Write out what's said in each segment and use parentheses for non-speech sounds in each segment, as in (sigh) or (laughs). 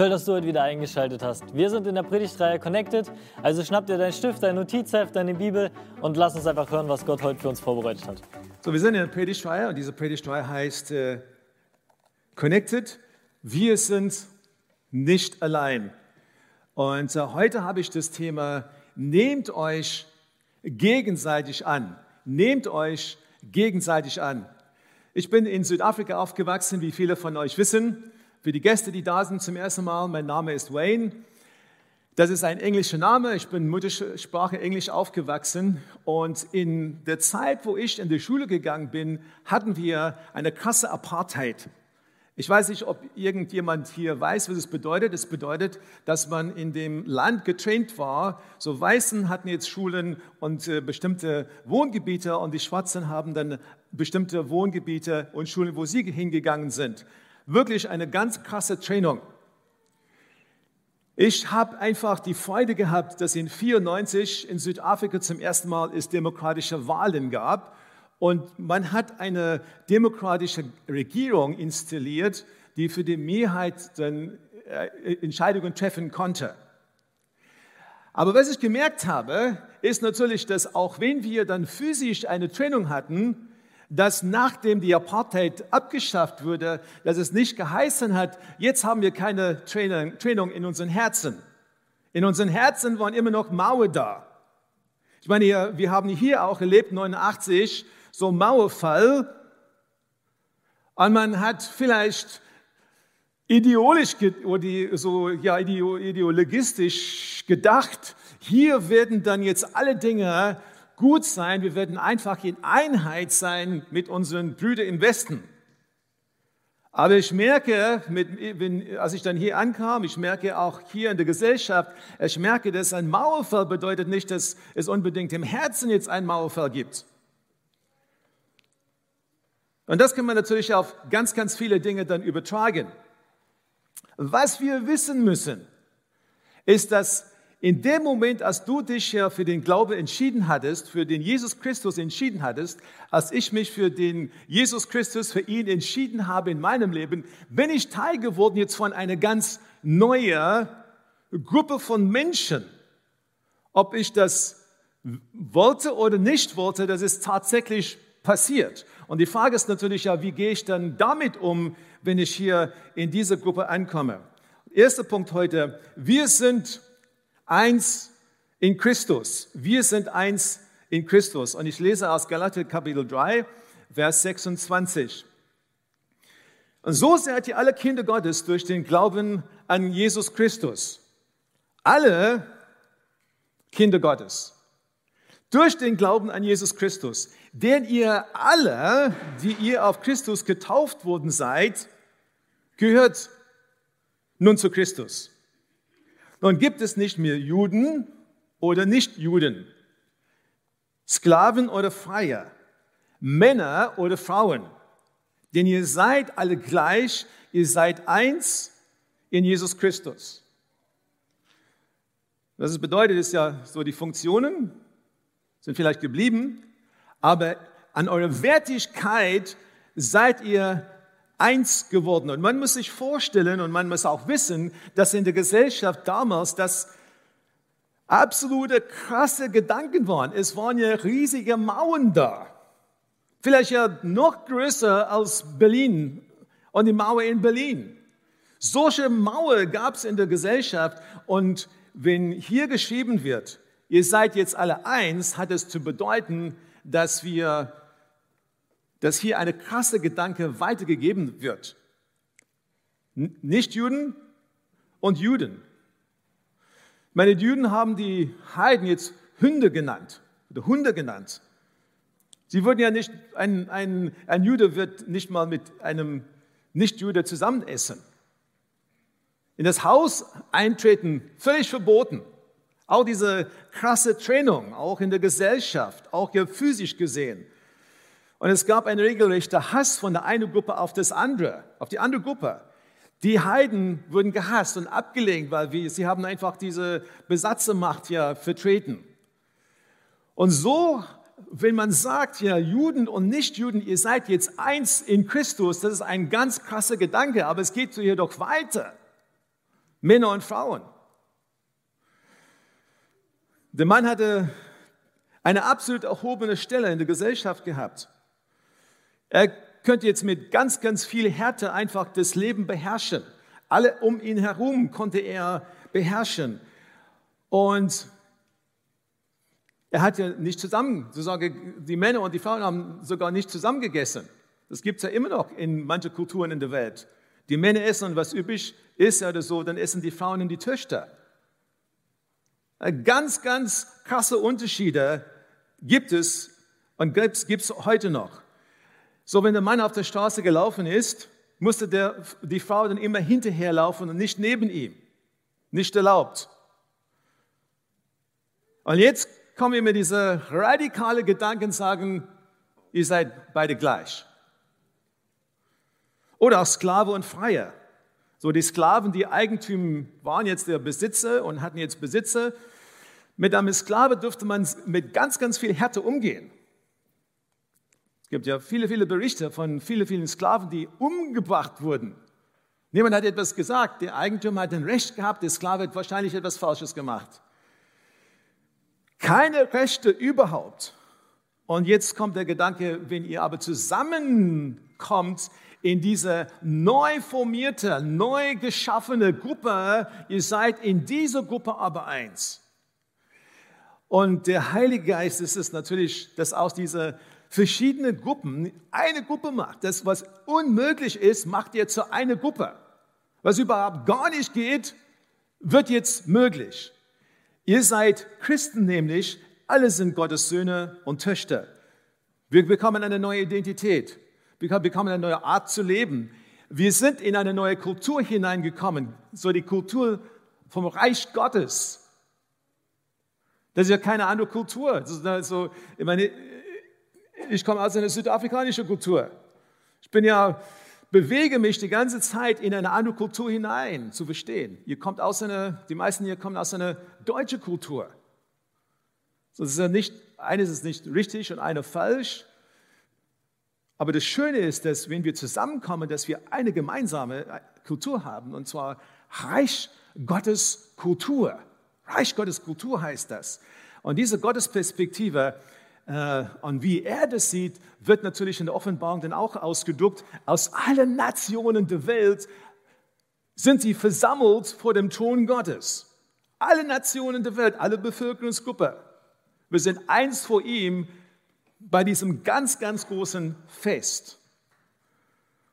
Toll, dass du heute wieder eingeschaltet hast. Wir sind in der Predigtreihe Connected, also schnapp dir deinen Stift, dein Notizheft, deine Bibel und lass uns einfach hören, was Gott heute für uns vorbereitet hat. So, wir sind in der Predigtreihe und diese Predigtreihe heißt äh, Connected. Wir sind nicht allein. Und äh, heute habe ich das Thema, nehmt euch gegenseitig an. Nehmt euch gegenseitig an. Ich bin in Südafrika aufgewachsen, wie viele von euch wissen. Für die Gäste, die da sind zum ersten Mal, mein Name ist Wayne. Das ist ein englischer Name. Ich bin Muttersprache Englisch aufgewachsen. Und in der Zeit, wo ich in die Schule gegangen bin, hatten wir eine krasse Apartheid. Ich weiß nicht, ob irgendjemand hier weiß, was es bedeutet. Es bedeutet, dass man in dem Land getraint war. So Weißen hatten jetzt Schulen und äh, bestimmte Wohngebiete und die Schwarzen haben dann bestimmte Wohngebiete und Schulen, wo sie hingegangen sind wirklich eine ganz krasse Training. Ich habe einfach die Freude gehabt, dass in 94 in Südafrika zum ersten Mal es demokratische Wahlen gab und man hat eine demokratische Regierung installiert, die für die Mehrheit dann äh, Entscheidungen treffen konnte. Aber was ich gemerkt habe, ist natürlich, dass auch wenn wir dann physisch eine Trennung hatten, dass nachdem die Apartheid abgeschafft wurde, dass es nicht geheißen hat, jetzt haben wir keine Trennung in unseren Herzen. In unseren Herzen waren immer noch Mauer da. Ich meine, wir haben hier auch erlebt, 89, so Mauerfall. Und man hat vielleicht ideologisch so, ja, ideologistisch gedacht, hier werden dann jetzt alle Dinge gut sein, wir werden einfach in Einheit sein mit unseren Brüdern im Westen. Aber ich merke, mit, als ich dann hier ankam, ich merke auch hier in der Gesellschaft, ich merke, dass ein Mauerfall bedeutet nicht, dass es unbedingt im Herzen jetzt ein Mauerfall gibt. Und das kann man natürlich auf ganz, ganz viele Dinge dann übertragen. Was wir wissen müssen, ist, dass in dem Moment, als du dich ja für den Glaube entschieden hattest, für den Jesus Christus entschieden hattest, als ich mich für den Jesus Christus, für ihn entschieden habe in meinem Leben, bin ich Teil geworden jetzt von einer ganz neuen Gruppe von Menschen. Ob ich das wollte oder nicht wollte, das ist tatsächlich passiert. Und die Frage ist natürlich ja, wie gehe ich dann damit um, wenn ich hier in diese Gruppe ankomme? Erster Punkt heute, wir sind eins in Christus. Wir sind eins in Christus. Und ich lese aus Galater Kapitel 3, Vers 26. Und so seid ihr alle Kinder Gottes durch den Glauben an Jesus Christus. Alle Kinder Gottes. Durch den Glauben an Jesus Christus. Denn ihr alle, die ihr auf Christus getauft worden seid, gehört nun zu Christus. Nun gibt es nicht mehr Juden oder Nichtjuden, Sklaven oder Freier, Männer oder Frauen, denn ihr seid alle gleich, ihr seid eins in Jesus Christus. Was es bedeutet, ist ja so, die Funktionen sind vielleicht geblieben, aber an eurer Wertigkeit seid ihr eins geworden. Und man muss sich vorstellen und man muss auch wissen, dass in der Gesellschaft damals das absolute krasse Gedanken waren. Es waren ja riesige Mauern da. Vielleicht ja noch größer als Berlin und die Mauer in Berlin. Solche Mauer gab es in der Gesellschaft und wenn hier geschrieben wird, ihr seid jetzt alle eins, hat es zu bedeuten, dass wir dass hier eine krasse Gedanke weitergegeben wird. Nicht Juden und Juden. Meine Juden haben die Heiden jetzt Hunde genannt oder Hunde genannt. Sie würden ja nicht, ein, ein, ein Jude wird nicht mal mit einem Nicht-Jude zusammen essen. In das Haus eintreten, völlig verboten. Auch diese krasse Trennung, auch in der Gesellschaft, auch ja physisch gesehen. Und es gab einen regelrechten Hass von der einen Gruppe auf das andere, auf die andere Gruppe. Die Heiden wurden gehasst und abgelehnt, weil wir, sie haben einfach diese Besatzermacht ja vertreten. Und so, wenn man sagt, ja, Juden und Nichtjuden, ihr seid jetzt eins in Christus, das ist ein ganz krasser Gedanke, aber es geht so jedoch weiter. Männer und Frauen. Der Mann hatte eine absolut erhobene Stelle in der Gesellschaft gehabt. Er könnte jetzt mit ganz, ganz viel Härte einfach das Leben beherrschen. Alle um ihn herum konnte er beherrschen. Und er hat ja nicht zusammen, sozusagen, die Männer und die Frauen haben sogar nicht zusammen gegessen. Das gibt es ja immer noch in manchen Kulturen in der Welt. Die Männer essen was üblich ist oder so, dann essen die Frauen und die Töchter. Ganz, ganz krasse Unterschiede gibt es und gibt es heute noch. So, wenn der Mann auf der Straße gelaufen ist, musste der, die Frau dann immer hinterherlaufen und nicht neben ihm. Nicht erlaubt. Und jetzt kommen wir mit dieser radikale Gedanken sagen, ihr seid beide gleich. Oder auch Sklave und Freier. So die Sklaven, die Eigentümer waren jetzt der Besitzer und hatten jetzt Besitzer. Mit einem Sklave dürfte man mit ganz, ganz viel Härte umgehen. Es gibt ja viele, viele Berichte von vielen, vielen Sklaven, die umgebracht wurden. Niemand hat etwas gesagt. Der Eigentümer hat ein Recht gehabt, der Sklave hat wahrscheinlich etwas Falsches gemacht. Keine Rechte überhaupt. Und jetzt kommt der Gedanke, wenn ihr aber zusammenkommt in diese neu formierte, neu geschaffene Gruppe, ihr seid in dieser Gruppe aber eins. Und der Heilige Geist ist es natürlich, dass aus dieser verschiedenen Gruppen eine Gruppe macht. Das, was unmöglich ist, macht ihr zu einer Gruppe. Was überhaupt gar nicht geht, wird jetzt möglich. Ihr seid Christen nämlich, alle sind Gottes Söhne und Töchter. Wir bekommen eine neue Identität. Wir bekommen eine neue Art zu leben. Wir sind in eine neue Kultur hineingekommen, so die Kultur vom Reich Gottes. Das ist ja keine andere Kultur. So, ich, meine, ich komme aus einer südafrikanischen Kultur. Ich bin ja, bewege mich die ganze Zeit in eine andere Kultur hinein, zu verstehen. Ihr kommt aus einer, die meisten hier kommen aus einer deutschen Kultur. So, ist ja nicht, eines ist nicht richtig und eine falsch. Aber das Schöne ist, dass wenn wir zusammenkommen, dass wir eine gemeinsame Kultur haben, und zwar Reich Gottes Kultur. Reich Gottes Kultur heißt das. Und diese Gottesperspektive äh, und wie er das sieht, wird natürlich in der Offenbarung dann auch ausgedruckt. Aus allen Nationen der Welt sind sie versammelt vor dem Thron Gottes. Alle Nationen der Welt, alle Bevölkerungsgruppen. Wir sind eins vor ihm bei diesem ganz, ganz großen Fest.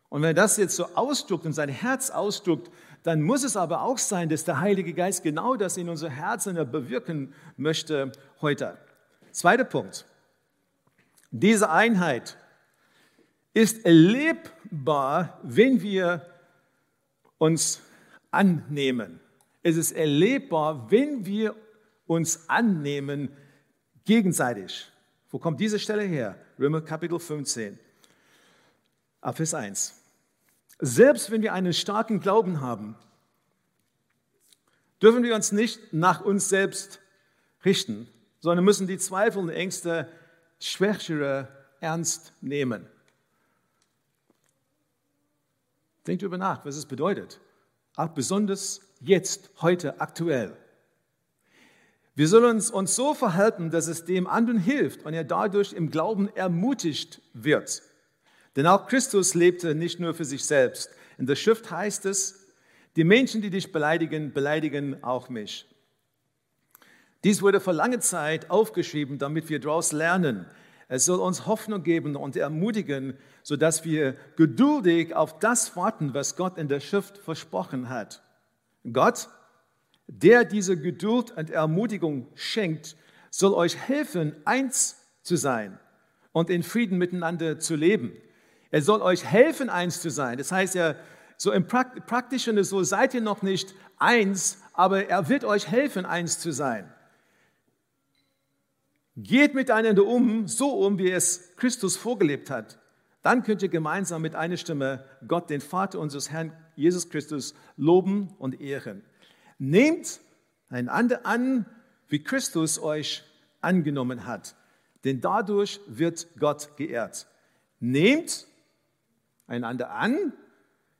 Und wenn er das jetzt so ausdruckt und sein Herz ausdruckt, dann muss es aber auch sein, dass der Heilige Geist genau das in unser Herzen bewirken möchte heute. Zweiter Punkt. Diese Einheit ist erlebbar, wenn wir uns annehmen. Es ist erlebbar, wenn wir uns annehmen gegenseitig. Wo kommt diese Stelle her? Römer Kapitel 15, Vers 1. Selbst wenn wir einen starken Glauben haben, dürfen wir uns nicht nach uns selbst richten, sondern müssen die Zweifel und Ängste Schwächere ernst nehmen. Denkt darüber nach, was es bedeutet. Auch besonders jetzt, heute, aktuell. Wir sollen uns, uns so verhalten, dass es dem anderen hilft und er dadurch im Glauben ermutigt wird. Denn auch Christus lebte nicht nur für sich selbst. In der Schrift heißt es, die Menschen, die dich beleidigen, beleidigen auch mich. Dies wurde vor langer Zeit aufgeschrieben, damit wir daraus lernen. Es soll uns Hoffnung geben und ermutigen, sodass wir geduldig auf das warten, was Gott in der Schrift versprochen hat. Gott der diese Geduld und Ermutigung schenkt, soll euch helfen, eins zu sein und in Frieden miteinander zu leben. Er soll euch helfen, eins zu sein. Das heißt ja, so im Praktischen, so seid ihr noch nicht eins, aber er wird euch helfen, eins zu sein. Geht miteinander um, so um, wie es Christus vorgelebt hat. Dann könnt ihr gemeinsam mit einer Stimme Gott, den Vater unseres Herrn Jesus Christus, loben und ehren. Nehmt einander an, wie Christus euch angenommen hat, denn dadurch wird Gott geehrt. Nehmt einander an,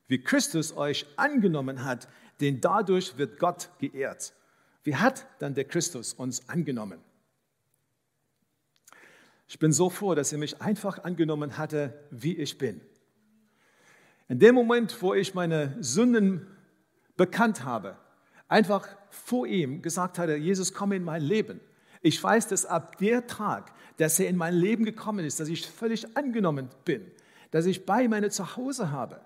wie Christus euch angenommen hat, denn dadurch wird Gott geehrt. Wie hat dann der Christus uns angenommen? Ich bin so froh, dass er mich einfach angenommen hatte, wie ich bin. In dem Moment, wo ich meine Sünden bekannt habe, einfach vor ihm gesagt hatte, Jesus, komm in mein Leben. Ich weiß, dass ab der Tag, dass er in mein Leben gekommen ist, dass ich völlig angenommen bin, dass ich bei meine Zuhause habe.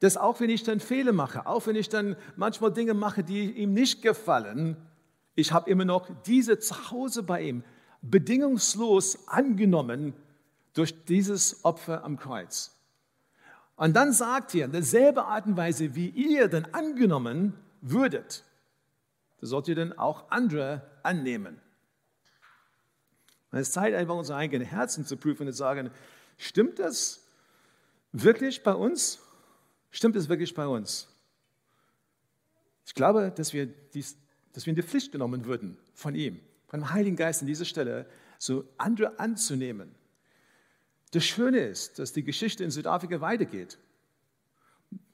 Dass auch wenn ich dann Fehler mache, auch wenn ich dann manchmal Dinge mache, die ihm nicht gefallen, ich habe immer noch diese Zuhause bei ihm bedingungslos angenommen durch dieses Opfer am Kreuz. Und dann sagt er, in derselben Art und Weise, wie ihr dann angenommen würdet, so sollt ihr dann auch andere annehmen. Und es ist Zeit, einfach unsere eigenen Herzen zu prüfen und zu sagen, stimmt das wirklich bei uns? Stimmt es wirklich bei uns? Ich glaube, dass wir, dies, dass wir in die Pflicht genommen würden von ihm, dem Heiligen Geist an dieser Stelle, so andere anzunehmen. Das Schöne ist, dass die Geschichte in Südafrika weitergeht.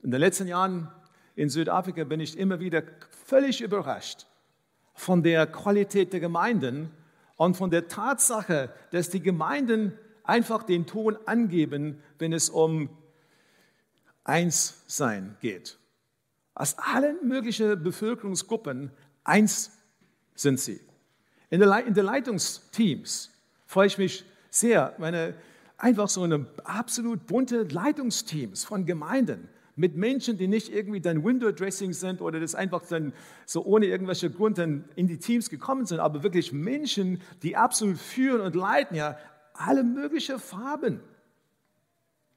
In den letzten Jahren in Südafrika bin ich immer wieder völlig überrascht von der Qualität der Gemeinden und von der Tatsache, dass die Gemeinden einfach den Ton angeben, wenn es um eins sein geht. Aus allen möglichen Bevölkerungsgruppen eins sind sie. In der, in der Leitungsteams freue ich mich sehr, meine einfach so eine absolut bunte Leitungsteams von Gemeinden mit Menschen, die nicht irgendwie dann Window-Dressing sind oder das einfach dann so ohne irgendwelche Grund in die Teams gekommen sind, aber wirklich Menschen, die absolut führen und leiten, ja, alle möglichen Farben.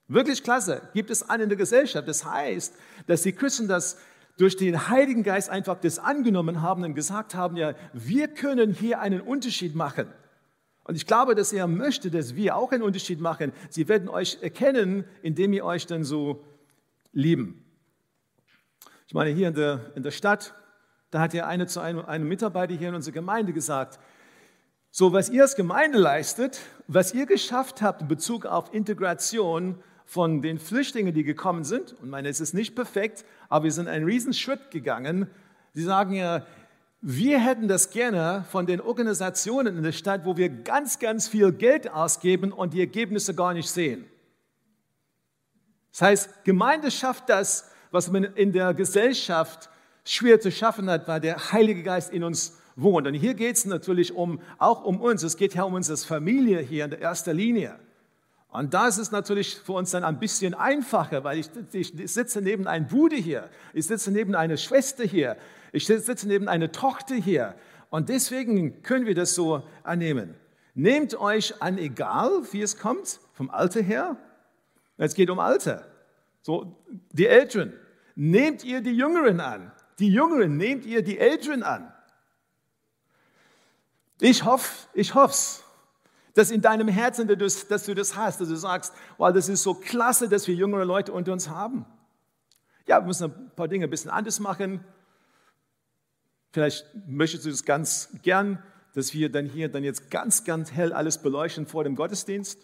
Wirklich klasse. Gibt es an in der Gesellschaft. Das heißt, dass die Christen das durch den Heiligen Geist einfach das angenommen haben und gesagt haben, ja, wir können hier einen Unterschied machen. Und ich glaube, dass er möchte, dass wir auch einen Unterschied machen. Sie werden euch erkennen, indem ihr euch dann so lieben. Ich meine, hier in der, in der Stadt, da hat ja eine zu einem, einem Mitarbeiter hier in unserer Gemeinde gesagt, so was ihr als Gemeinde leistet, was ihr geschafft habt in Bezug auf Integration, von den Flüchtlingen, die gekommen sind, und meine, es ist nicht perfekt, aber wir sind einen riesen Schritt gegangen. Sie sagen ja, wir hätten das gerne von den Organisationen in der Stadt, wo wir ganz, ganz viel Geld ausgeben und die Ergebnisse gar nicht sehen. Das heißt, Gemeinde schafft das, was man in der Gesellschaft schwer zu schaffen hat, weil der Heilige Geist in uns wohnt. Und hier geht es natürlich um, auch um uns. Es geht ja um uns als Familie hier in der ersten Linie. Und da ist es natürlich für uns dann ein bisschen einfacher, weil ich, ich sitze neben einem Bruder hier, ich sitze neben einer Schwester hier, ich sitze neben einer Tochter hier. Und deswegen können wir das so annehmen. Nehmt euch an, egal wie es kommt, vom Alter her. Es geht um Alter. So, die Älteren. Nehmt ihr die Jüngeren an. Die Jüngeren, nehmt ihr die Älteren an. Ich hoffe, ich hoffe es dass in deinem Herzen, dass du das hast, dass du sagst, wow, das ist so klasse, dass wir jüngere Leute unter uns haben. Ja, wir müssen ein paar Dinge ein bisschen anders machen. Vielleicht möchtest du das ganz gern, dass wir dann hier dann jetzt ganz, ganz hell alles beleuchten vor dem Gottesdienst.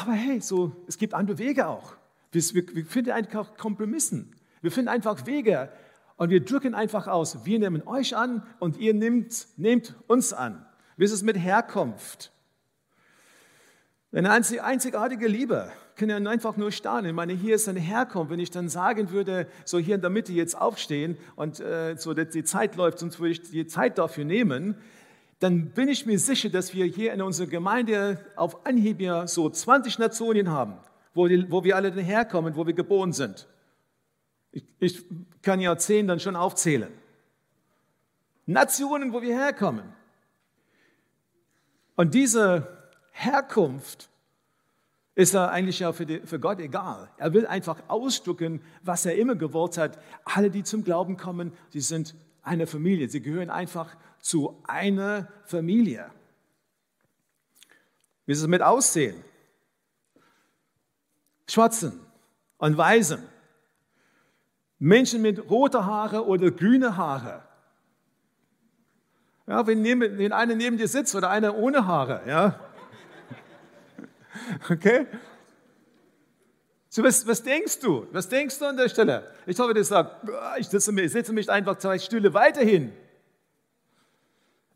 Aber hey, so, es gibt andere Wege auch. Wir, wir, wir finden einfach Kompromissen. Wir finden einfach Wege und wir drücken einfach aus. Wir nehmen euch an und ihr nehmt, nehmt uns an. Wie ist es mit Herkunft? Eine einzigartige Liebe kann ja einfach nur starten. Ich meine, hier ist eine Herkunft. Wenn ich dann sagen würde, so hier in der Mitte jetzt aufstehen und äh, so die Zeit läuft, sonst würde ich die Zeit dafür nehmen, dann bin ich mir sicher, dass wir hier in unserer Gemeinde auf Anhieb ja so 20 Nationen haben, wo, die, wo wir alle herkommen, wo wir geboren sind. Ich, ich kann ja zehn dann schon aufzählen. Nationen, wo wir herkommen. Und diese Herkunft ist er eigentlich ja für, die, für Gott egal. Er will einfach ausdrücken, was er immer gewollt hat. Alle, die zum Glauben kommen, sie sind eine Familie. Sie gehören einfach zu einer Familie. Wie ist es mit Aussehen? Schwarzen und Weißen. Menschen mit roter Haare oder grüne Haare. Ja, wenn, neben, wenn einer neben dir sitzt oder einer ohne Haare, ja. (laughs) Okay? So, was, was denkst du? Was denkst du an der Stelle? Ich hoffe, du sagst, ich setze mich, setze mich einfach zwei Stühle weiterhin.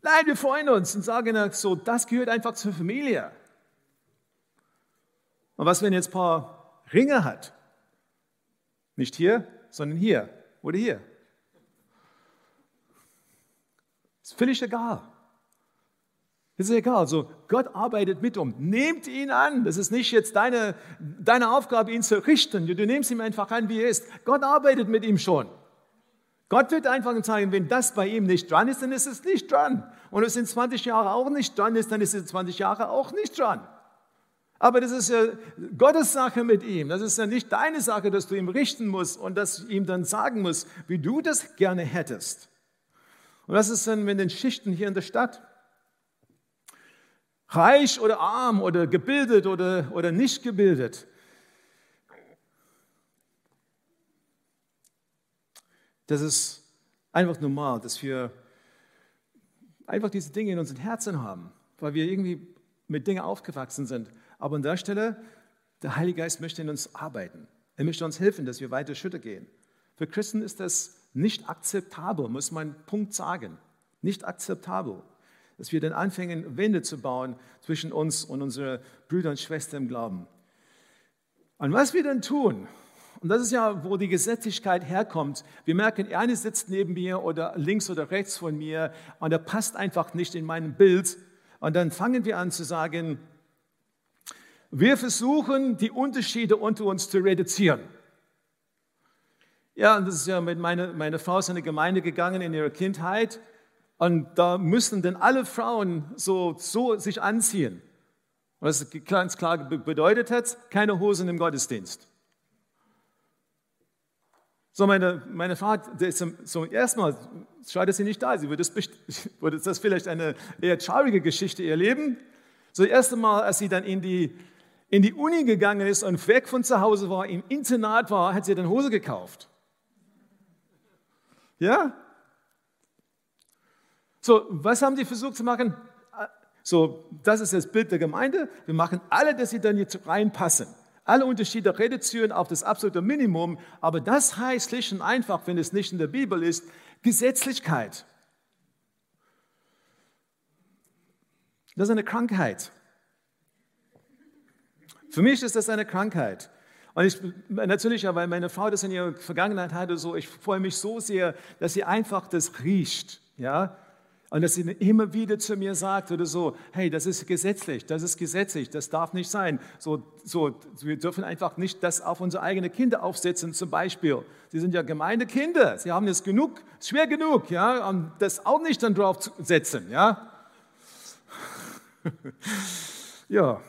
Nein, wir freuen uns und sagen so, das gehört einfach zur Familie. Und was, wenn jetzt ein paar Ringe hat? Nicht hier, sondern hier oder hier. Ist völlig egal. Ist egal. Also Gott arbeitet mit um. Nehmt ihn an. Das ist nicht jetzt deine, deine Aufgabe, ihn zu richten. Du nimmst ihn einfach an, wie er ist. Gott arbeitet mit ihm schon. Gott wird einfach sagen, wenn das bei ihm nicht dran ist, dann ist es nicht dran. Und wenn es in 20 Jahren auch nicht dran ist, dann ist es in 20 Jahren auch nicht dran. Aber das ist ja Gottes Sache mit ihm. Das ist ja nicht deine Sache, dass du ihm richten musst und dass ihm dann sagen musst, wie du das gerne hättest. Und was ist denn mit den Schichten hier in der Stadt? Reich oder arm oder gebildet oder, oder nicht gebildet. Das ist einfach normal, dass wir einfach diese Dinge in unseren Herzen haben, weil wir irgendwie mit Dingen aufgewachsen sind. Aber an der Stelle, der Heilige Geist möchte in uns arbeiten. Er möchte uns helfen, dass wir weiter Schritte gehen. Für Christen ist das nicht akzeptabel, muss man Punkt sagen. Nicht akzeptabel, dass wir dann anfangen, Wände zu bauen zwischen uns und unseren Brüdern und Schwestern im Glauben. Und was wir dann tun, und das ist ja, wo die Gesetzlichkeit herkommt. Wir merken, eine sitzt neben mir oder links oder rechts von mir und er passt einfach nicht in mein Bild. Und dann fangen wir an zu sagen, wir versuchen, die Unterschiede unter uns zu reduzieren. Ja, und das ist ja mit meiner, meine Frau ist in eine Gemeinde gegangen in ihrer Kindheit und da müssen dann alle Frauen so, so sich anziehen. Was ganz klar bedeutet hat, keine Hosen im Gottesdienst. So, meine, meine Frau, so erstmal, dass sie nicht da. Sie würde das, (laughs) würde das vielleicht eine eher traurige Geschichte erleben. So, das erste Mal, als sie dann in die, in die Uni gegangen ist und weg von zu Hause war, im Internat war, hat sie dann Hose gekauft. Ja? So, was haben die versucht zu machen? So, das ist das Bild der Gemeinde. Wir machen alle, dass sie dann jetzt reinpassen. Alle Unterschiede reduzieren auf das absolute Minimum. Aber das heißt schlicht und einfach, wenn es nicht in der Bibel ist, Gesetzlichkeit. Das ist eine Krankheit. Für mich ist das eine Krankheit. Und ich, natürlich, weil meine Frau das in ihrer Vergangenheit hatte, so, ich freue mich so sehr, dass sie einfach das riecht, ja. Und dass sie immer wieder zu mir sagt oder so, hey, das ist gesetzlich, das ist gesetzlich, das darf nicht sein. So, so, wir dürfen einfach nicht das auf unsere eigenen Kinder aufsetzen, zum Beispiel. Sie sind ja gemeine Kinder, sie haben es genug, schwer genug, ja, und das auch nicht dann drauf ja. (laughs) ja.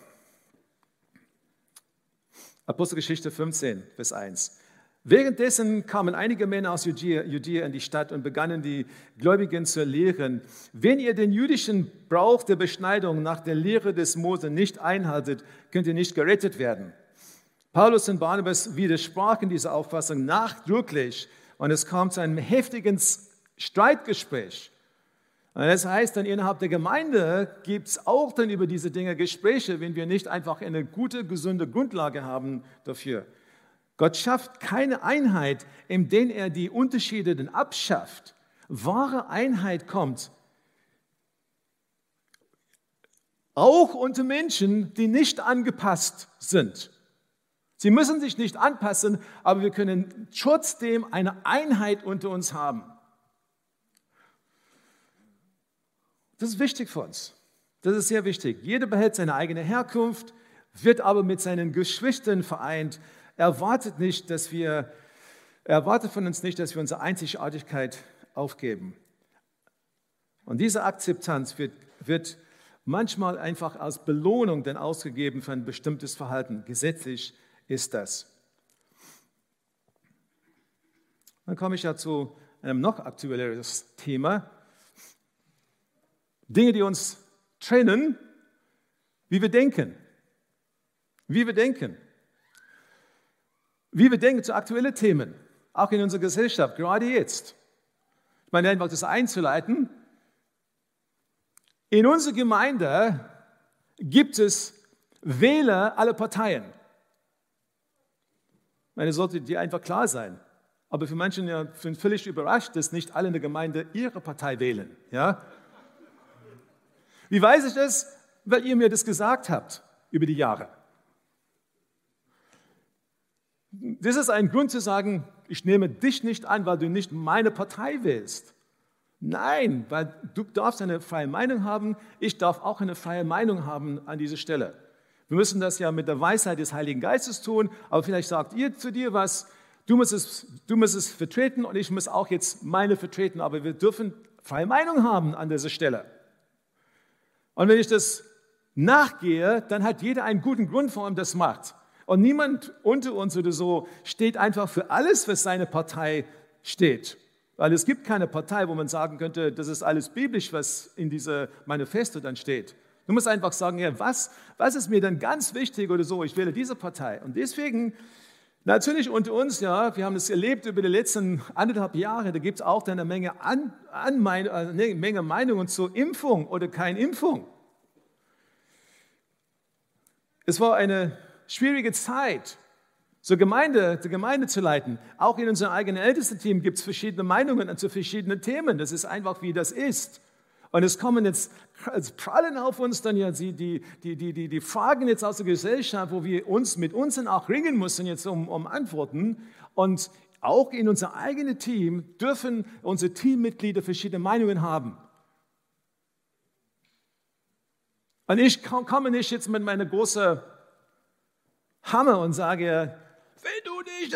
Apostelgeschichte 15, Vers 1. Währenddessen kamen einige Männer aus Judäa, Judäa in die Stadt und begannen die Gläubigen zu lehren, wenn ihr den jüdischen Brauch der Beschneidung nach der Lehre des Mose nicht einhaltet, könnt ihr nicht gerettet werden. Paulus und Barnabas widersprachen dieser Auffassung nachdrücklich und es kam zu einem heftigen Streitgespräch. Das heißt dann, innerhalb der Gemeinde gibt es auch dann über diese Dinge Gespräche, wenn wir nicht einfach eine gute, gesunde Grundlage haben dafür. Gott schafft keine Einheit, indem er die Unterschiede dann abschafft. Wahre Einheit kommt auch unter Menschen, die nicht angepasst sind. Sie müssen sich nicht anpassen, aber wir können trotzdem eine Einheit unter uns haben. Das ist wichtig für uns. Das ist sehr wichtig. Jeder behält seine eigene Herkunft, wird aber mit seinen Geschwistern vereint. Er erwartet nicht, dass wir, er erwartet von uns nicht, dass wir unsere Einzigartigkeit aufgeben. Und diese Akzeptanz wird, wird manchmal einfach als Belohnung dann ausgegeben für ein bestimmtes Verhalten. Gesetzlich ist das. Dann komme ich ja zu einem noch aktuelleren Thema. Dinge, die uns trennen, wie wir denken. Wie wir denken. Wie wir denken zu aktuellen Themen, auch in unserer Gesellschaft, gerade jetzt. Ich meine einfach das einzuleiten. In unserer Gemeinde gibt es Wähler aller Parteien. meine, sollte dir einfach klar sein. Aber für manche ja, sind völlig überrascht, dass nicht alle in der Gemeinde ihre Partei wählen. Ja? Wie weiß ich das? Weil ihr mir das gesagt habt über die Jahre. Das ist ein Grund zu sagen, ich nehme dich nicht an, weil du nicht meine Partei willst. Nein, weil du darfst eine freie Meinung haben, ich darf auch eine freie Meinung haben an dieser Stelle. Wir müssen das ja mit der Weisheit des Heiligen Geistes tun, aber vielleicht sagt ihr zu dir was, du musst es, du musst es vertreten und ich muss auch jetzt meine vertreten, aber wir dürfen freie Meinung haben an dieser Stelle. Und wenn ich das nachgehe, dann hat jeder einen guten Grund, warum das macht. Und niemand unter uns oder so steht einfach für alles, was seine Partei steht. Weil es gibt keine Partei, wo man sagen könnte, das ist alles biblisch, was in dieser Manifesto dann steht. Du musst einfach sagen, ja, was, was ist mir dann ganz wichtig oder so, ich wähle diese Partei. Und deswegen, natürlich unter uns, ja, wir haben es erlebt über die letzten anderthalb Jahre, da gibt es auch eine Menge, an, an, eine Menge Meinungen zur Impfung oder kein Impfung. Es war eine schwierige Zeit, so Gemeinde, die Gemeinde zu leiten. Auch in unserem eigenen Ältestenteam gibt es verschiedene Meinungen zu verschiedenen Themen. Das ist einfach, wie das ist. Und es kommen jetzt, es prallen auf uns dann ja die, die, die, die, die Fragen jetzt aus der Gesellschaft, wo wir uns mit uns dann auch ringen müssen jetzt um, um Antworten. Und auch in unser eigenes Team dürfen unsere Teammitglieder verschiedene Meinungen haben. Und ich komme nicht jetzt mit meiner großen Hammer und sage, wenn du nicht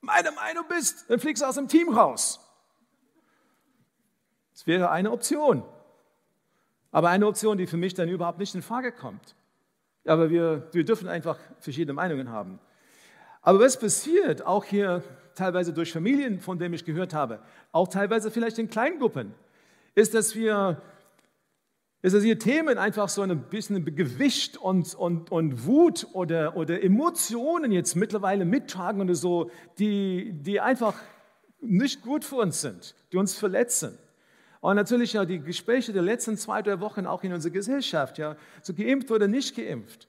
meine Meinung bist, dann fliegst du aus dem Team raus. Das wäre eine Option. Aber eine Option, die für mich dann überhaupt nicht in Frage kommt. Aber wir, wir dürfen einfach verschiedene Meinungen haben. Aber was passiert, auch hier teilweise durch Familien, von denen ich gehört habe, auch teilweise vielleicht in Kleingruppen, ist, dass wir ist, dass ihr Themen einfach so ein bisschen Gewicht und, und, und Wut oder, oder Emotionen jetzt mittlerweile mittragen oder so, die, die einfach nicht gut für uns sind, die uns verletzen. Und natürlich ja die Gespräche der letzten zwei, drei Wochen auch in unserer Gesellschaft, ja, so geimpft oder nicht geimpft.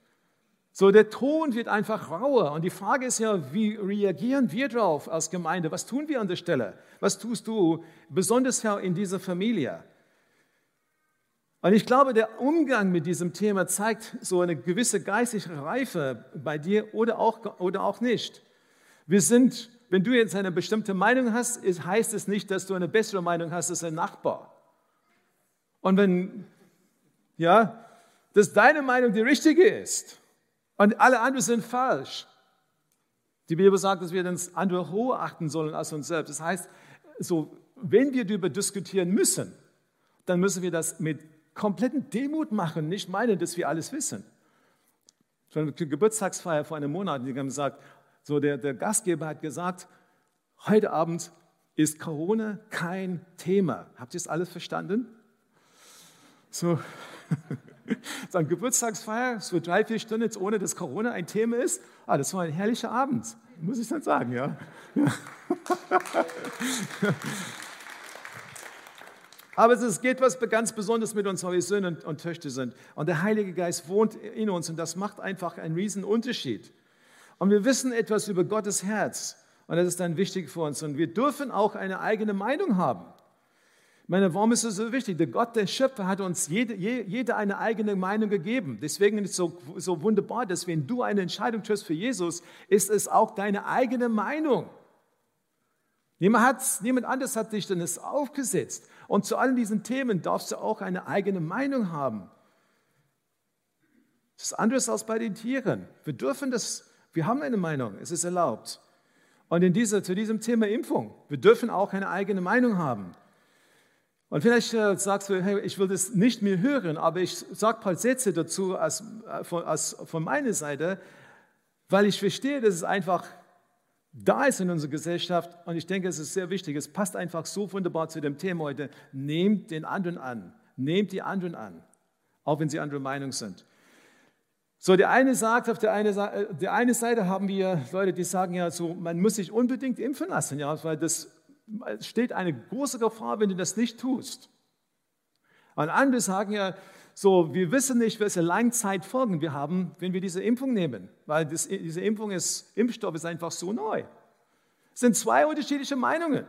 So, der Ton wird einfach rauer. Und die Frage ist ja, wie reagieren wir darauf als Gemeinde? Was tun wir an der Stelle? Was tust du, besonders ja in dieser Familie? Und ich glaube, der Umgang mit diesem Thema zeigt so eine gewisse geistige Reife bei dir oder auch, oder auch nicht. Wir sind, wenn du jetzt eine bestimmte Meinung hast, heißt es nicht, dass du eine bessere Meinung hast als ein Nachbar. Und wenn, ja, dass deine Meinung die richtige ist und alle anderen sind falsch. Die Bibel sagt, dass wir uns andere hoch achten sollen als uns selbst. Das heißt, so, wenn wir darüber diskutieren müssen, dann müssen wir das mit kompletten Demut machen, nicht meinen, dass wir alles wissen. Schon die Geburtstagsfeier vor einem Monat, die haben gesagt, so der, der Gastgeber hat gesagt, heute Abend ist Corona kein Thema. Habt ihr es alles verstanden? So, (laughs) so eine Geburtstagsfeier, so drei, vier Stunden jetzt ohne dass Corona ein Thema ist. Ah, das war ein herrlicher Abend, muss ich dann sagen, ja. (laughs) Aber es geht was ganz Besonderes mit uns, weil wir Söhne und Töchter sind. Und der Heilige Geist wohnt in uns und das macht einfach einen riesen Unterschied. Und wir wissen etwas über Gottes Herz und das ist dann wichtig für uns. Und wir dürfen auch eine eigene Meinung haben. Ich meine, warum ist es so wichtig? Der Gott, der Schöpfer, hat uns jede, jede eine eigene Meinung gegeben. Deswegen ist es so, so wunderbar, dass wenn du eine Entscheidung triffst für Jesus, ist es auch deine eigene Meinung. Niemand, hat, niemand anders hat dich denn es aufgesetzt. Und zu all diesen Themen darfst du auch eine eigene Meinung haben. Das ist anders als bei den Tieren. Wir dürfen das, wir haben eine Meinung, es ist erlaubt. Und in dieser, zu diesem Thema Impfung, wir dürfen auch eine eigene Meinung haben. Und vielleicht äh, sagst du, hey, ich will das nicht mehr hören, aber ich sage ein paar Sätze dazu als, äh, von, als, von meiner Seite, weil ich verstehe, dass es einfach da ist in unserer Gesellschaft. Und ich denke, es ist sehr wichtig. Es passt einfach so wunderbar zu dem Thema heute. Nehmt den anderen an. Nehmt die anderen an, auch wenn sie anderer Meinung sind. So, der eine sagt, auf der eine, äh, der eine Seite haben wir Leute, die sagen ja so, man muss sich unbedingt impfen lassen, ja, weil das steht eine große Gefahr, wenn du das nicht tust. Und andere sagen ja, so, wir wissen nicht, welche Langzeitfolgen wir haben, wenn wir diese Impfung nehmen, weil das, diese Impfung ist, Impfstoff ist einfach so neu. Es sind zwei unterschiedliche Meinungen.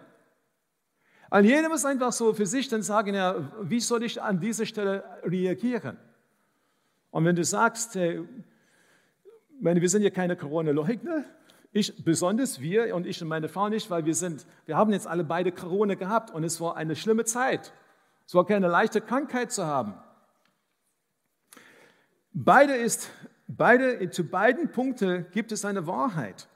Und jeder muss einfach so für sich dann sagen, ja, wie soll ich an dieser Stelle reagieren? Und wenn du sagst, hey, meine, wir sind ja keine Corona-Leugner, ich besonders wir und ich und meine Frau nicht, weil wir sind, wir haben jetzt alle beide Corona gehabt und es war eine schlimme Zeit. Es war keine leichte Krankheit zu haben. Beide ist, beide, zu beiden Punkten gibt es eine Wahrheit.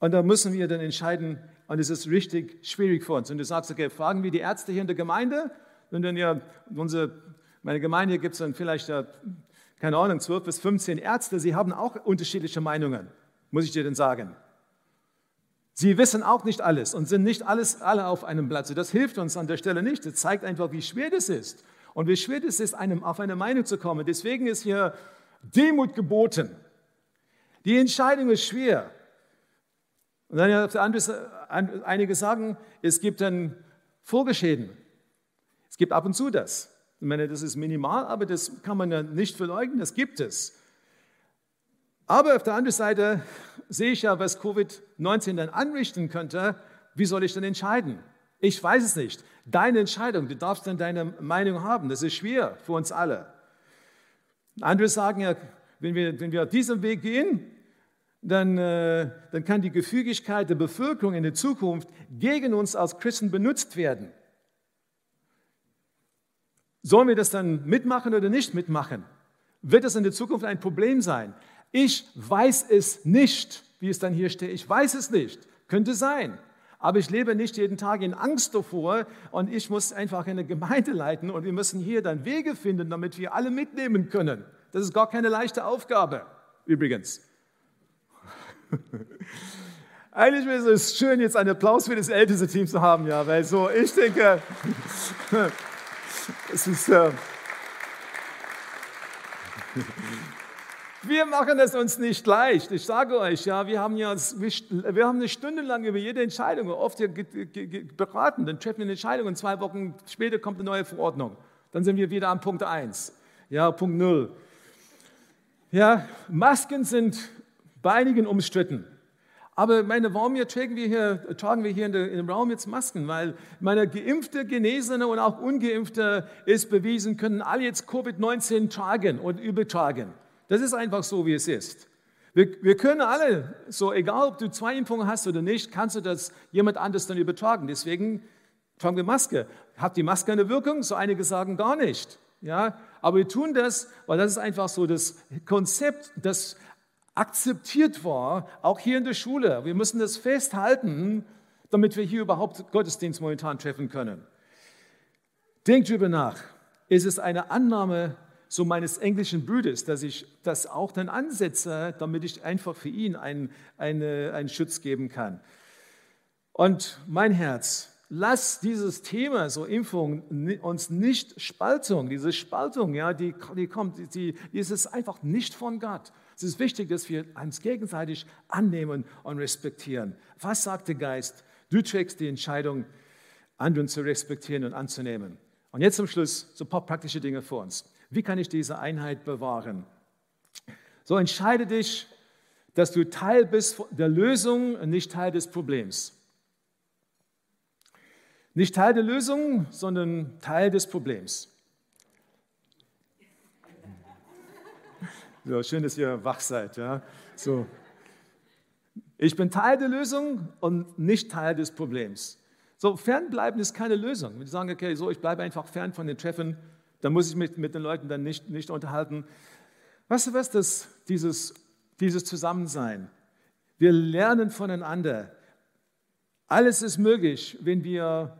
Und da müssen wir dann entscheiden, und es ist richtig schwierig für uns. Und du sagst, okay, fragen wir die Ärzte hier in der Gemeinde, und dann ja, unsere, meine Gemeinde gibt es dann vielleicht, keine Ahnung, 12 bis 15 Ärzte, sie haben auch unterschiedliche Meinungen muss ich dir denn sagen? Sie wissen auch nicht alles und sind nicht alles alle auf einem Platz. Das hilft uns an der Stelle nicht. Das zeigt einfach, wie schwer das ist und wie schwer es ist, einem, auf eine Meinung zu kommen. Deswegen ist hier Demut geboten. Die Entscheidung ist schwer. Und dann auf der anderen Seite, einige sagen, es gibt dann Folgeschäden. Es gibt ab und zu das. Ich meine, das ist minimal, aber das kann man ja nicht verleugnen, das gibt es. Aber auf der anderen Seite sehe ich ja, was Covid-19 dann anrichten könnte. Wie soll ich denn entscheiden? Ich weiß es nicht. Deine Entscheidung, du darfst dann deine Meinung haben. Das ist schwer für uns alle. Andere sagen ja, wenn wir, wenn wir auf diesem Weg gehen, dann, äh, dann kann die Gefügigkeit der Bevölkerung in der Zukunft gegen uns als Christen benutzt werden. Sollen wir das dann mitmachen oder nicht mitmachen? Wird das in der Zukunft ein Problem sein? Ich weiß es nicht, wie es dann hier steht. Ich weiß es nicht. Könnte sein. Aber ich lebe nicht jeden Tag in Angst davor und ich muss einfach eine Gemeinde leiten und wir müssen hier dann Wege finden, damit wir alle mitnehmen können. Das ist gar keine leichte Aufgabe, übrigens. (laughs) Eigentlich ist es schön, jetzt einen Applaus für das älteste Team zu haben, ja, weil so, ich denke, (laughs) es ist. Äh, wir machen es uns nicht leicht. Ich sage euch, ja, wir haben ja, wir haben eine Stunde lang über jede Entscheidung oft beraten. Dann treffen wir eine Entscheidung und zwei Wochen später kommt eine neue Verordnung. Dann sind wir wieder am Punkt 1. Ja, Punkt 0. Ja, Masken sind bei einigen umstritten. Aber meine, warum hier tragen wir hier, tragen wir hier in, dem Raum jetzt Masken? Weil meine Geimpfte, Genesene und auch Ungeimpfte ist bewiesen, können alle jetzt Covid-19 tragen und übertragen. Das ist einfach so, wie es ist. Wir, wir, können alle, so egal ob du zwei Impfungen hast oder nicht, kannst du das jemand anders dann übertragen. Deswegen tragen wir Maske. Hat die Maske eine Wirkung? So einige sagen gar nicht. Ja, aber wir tun das, weil das ist einfach so das Konzept, das akzeptiert war, auch hier in der Schule. Wir müssen das festhalten, damit wir hier überhaupt Gottesdienst momentan treffen können. Denkt drüber nach. Ist es eine Annahme so meines englischen Bruders, dass ich das auch dann ansetze, damit ich einfach für ihn einen, eine, einen Schutz geben kann. Und mein Herz, lass dieses Thema, so Impfung, uns nicht Spaltung, diese Spaltung, ja, die, die kommt, die, die ist es einfach nicht von Gott. Es ist wichtig, dass wir uns gegenseitig annehmen und respektieren. Was sagt der Geist? Du trägst die Entscheidung, anderen zu respektieren und anzunehmen. Und jetzt zum Schluss so ein paar praktische Dinge für uns. Wie kann ich diese Einheit bewahren? So entscheide dich, dass du Teil bist der Lösung und nicht Teil des Problems. Nicht Teil der Lösung, sondern Teil des Problems. So, schön, dass ihr wach seid. Ja? So. Ich bin Teil der Lösung und nicht Teil des Problems. So, fernbleiben ist keine Lösung. Wenn Sie sagen, okay, so, ich bleibe einfach fern von den Treffen, da muss ich mich mit den Leuten dann nicht, nicht unterhalten. Weißt du was, das, dieses, dieses Zusammensein? Wir lernen voneinander. Alles ist möglich, wenn wir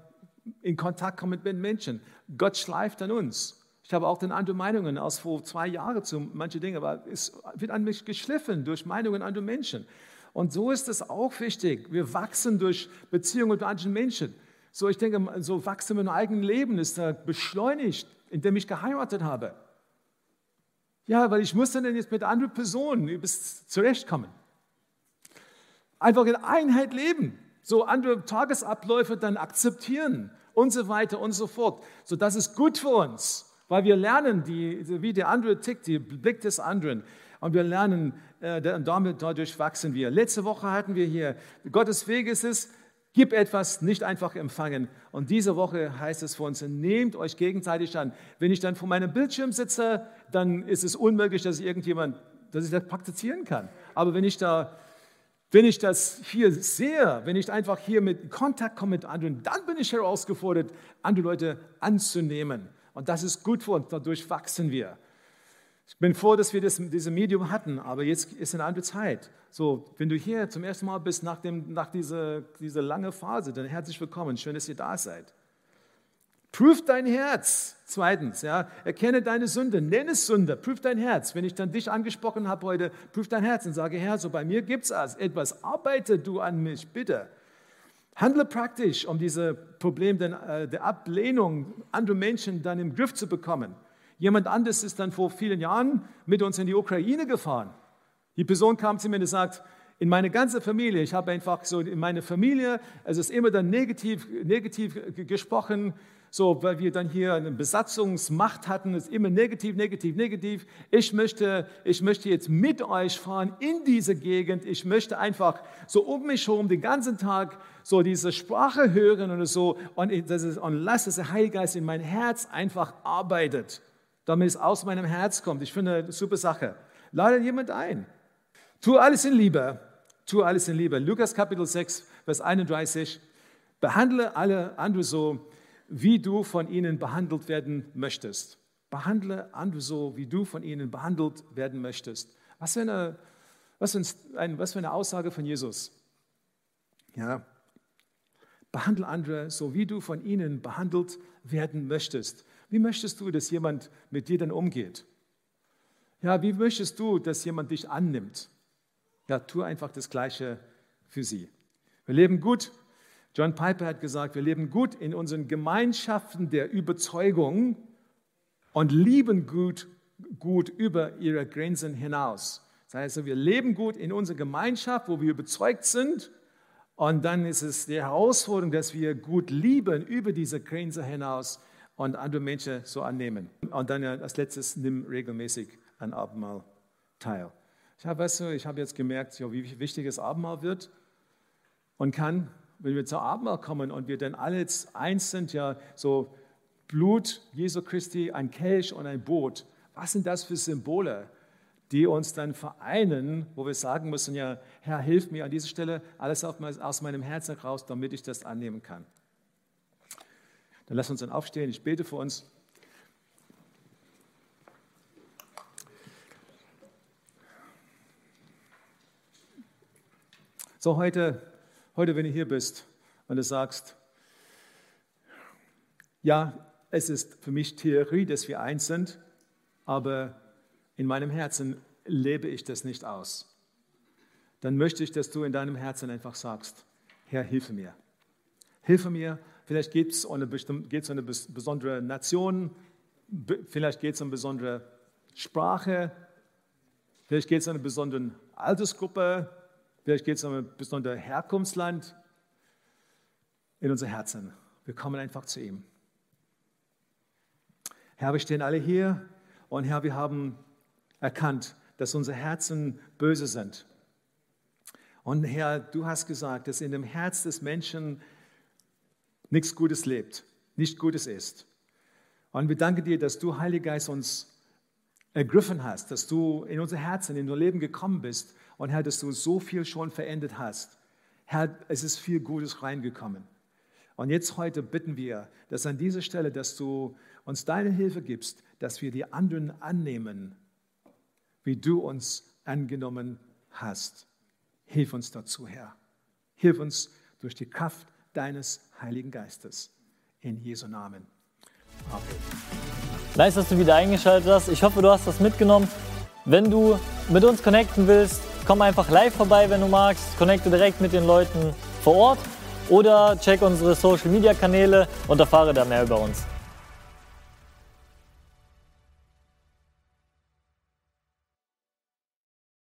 in Kontakt kommen mit Menschen. Gott schleift an uns. Ich habe auch dann andere Meinungen aus vor zwei Jahren zu manchen Dingen, aber es wird an mich geschliffen durch Meinungen anderer Menschen. Und so ist es auch wichtig. Wir wachsen durch Beziehungen mit anderen Menschen. So, ich denke, so wachsen wir im eigenen Leben ist da beschleunigt in dem ich geheiratet habe. Ja, weil ich musste dann jetzt mit anderen Personen zurechtkommen. Einfach in Einheit leben, so andere Tagesabläufe dann akzeptieren und so weiter und so fort. So, das ist gut für uns, weil wir lernen, die, wie der andere tickt, die Blick des anderen. Und wir lernen, äh, damit, dadurch wachsen wir. Letzte Woche hatten wir hier, Gottes Weg ist es, gib etwas, nicht einfach empfangen. Und diese Woche heißt es für uns, nehmt euch gegenseitig an. Wenn ich dann vor meinem Bildschirm sitze, dann ist es unmöglich, dass ich irgendjemand, dass ich das praktizieren kann. Aber wenn ich da wenn ich das hier sehe, wenn ich einfach hier mit Kontakt komme mit anderen, dann bin ich herausgefordert, andere Leute anzunehmen. Und das ist gut für uns, dadurch wachsen wir. Ich bin froh, dass wir das, dieses Medium hatten, aber jetzt ist eine andere Zeit. So, wenn du hier zum ersten Mal bist nach, dem, nach dieser, dieser langen Phase, dann herzlich willkommen. Schön, dass ihr da seid. Prüf dein Herz. Zweitens, ja, erkenne deine Sünde, nenne es Sünde, prüf dein Herz. Wenn ich dann dich angesprochen habe heute, prüf dein Herz und sage, Herr, so bei mir gibt es etwas, arbeite du an mich, bitte. Handle praktisch, um dieses Problem der, äh, der Ablehnung anderer Menschen dann im Griff zu bekommen. Jemand anderes ist dann vor vielen Jahren mit uns in die Ukraine gefahren. Die Person kam zu mir und sagt, in meine ganze Familie, ich habe einfach so in meine Familie, es ist immer dann negativ, negativ gesprochen, so, weil wir dann hier eine Besatzungsmacht hatten, ist immer negativ, negativ, negativ. Ich möchte, ich möchte jetzt mit euch fahren in diese Gegend. Ich möchte einfach so um mich herum den ganzen Tag so diese Sprache hören und so und, das ist, und lass dass der Heilige Geist in mein Herz einfach arbeitet, damit es aus meinem Herz kommt. Ich finde eine super Sache. Lade jemand ein. Tu alles in Liebe. Tu alles in Liebe. Lukas Kapitel 6, Vers 31. Behandle alle andere so, wie du von ihnen behandelt werden möchtest. Behandle andere so, wie du von ihnen behandelt werden möchtest. Was für eine, was für ein, was für eine Aussage von Jesus. Ja. Behandle andere so, wie du von ihnen behandelt werden möchtest. Wie möchtest du, dass jemand mit dir dann umgeht? Ja, wie möchtest du, dass jemand dich annimmt? Ja, tu einfach das Gleiche für sie. Wir leben gut John Piper hat gesagt, wir leben gut in unseren Gemeinschaften der Überzeugung und lieben gut, gut über ihre Grenzen hinaus. Das heißt, wir leben gut in unserer Gemeinschaft, wo wir überzeugt sind. Und dann ist es die Herausforderung, dass wir gut lieben über diese Grenze hinaus und andere Menschen so annehmen. Und dann als letztes, nimm regelmäßig an Abendmahl teil. Ich habe, weißt du, habe jetzt gemerkt, wie wichtig das Abendmahl wird und kann wenn wir zur Abendmahl kommen und wir dann alle eins sind, ja, so Blut Jesu Christi, ein Kelch und ein Boot, was sind das für Symbole, die uns dann vereinen, wo wir sagen müssen, ja, Herr, hilf mir an dieser Stelle alles aus meinem Herzen raus, damit ich das annehmen kann. Dann lass uns dann aufstehen, ich bete für uns. So, heute Heute, wenn du hier bist und du sagst, ja, es ist für mich Theorie, dass wir eins sind, aber in meinem Herzen lebe ich das nicht aus. Dann möchte ich, dass du in deinem Herzen einfach sagst, Herr, hilfe mir. Hilfe mir. Vielleicht geht es um eine, besondere Nation, vielleicht geht es um eine besondere Sprache, vielleicht geht es um eine besondere Altersgruppe, Vielleicht geht es um ein besonderes Herkunftsland in unser Herzen. Wir kommen einfach zu ihm. Herr, wir stehen alle hier und Herr, wir haben erkannt, dass unsere Herzen böse sind. Und Herr, du hast gesagt, dass in dem Herz des Menschen nichts Gutes lebt, nicht Gutes ist. Und wir danken dir, dass du, Heiliger Geist, uns ergriffen hast, dass du in unser Herzen, in unser Leben gekommen bist und Herr, dass du so viel schon verändert hast. Herr, es ist viel Gutes reingekommen. Und jetzt heute bitten wir, dass an dieser Stelle, dass du uns deine Hilfe gibst, dass wir die anderen annehmen, wie du uns angenommen hast. Hilf uns dazu, Herr. Hilf uns durch die Kraft deines Heiligen Geistes. In Jesu Namen. Amen. Nice, dass du wieder eingeschaltet hast. Ich hoffe, du hast das mitgenommen. Wenn du mit uns connecten willst, Komm einfach live vorbei, wenn du magst. Connecte direkt mit den Leuten vor Ort oder check unsere Social Media Kanäle und erfahre da mehr über uns.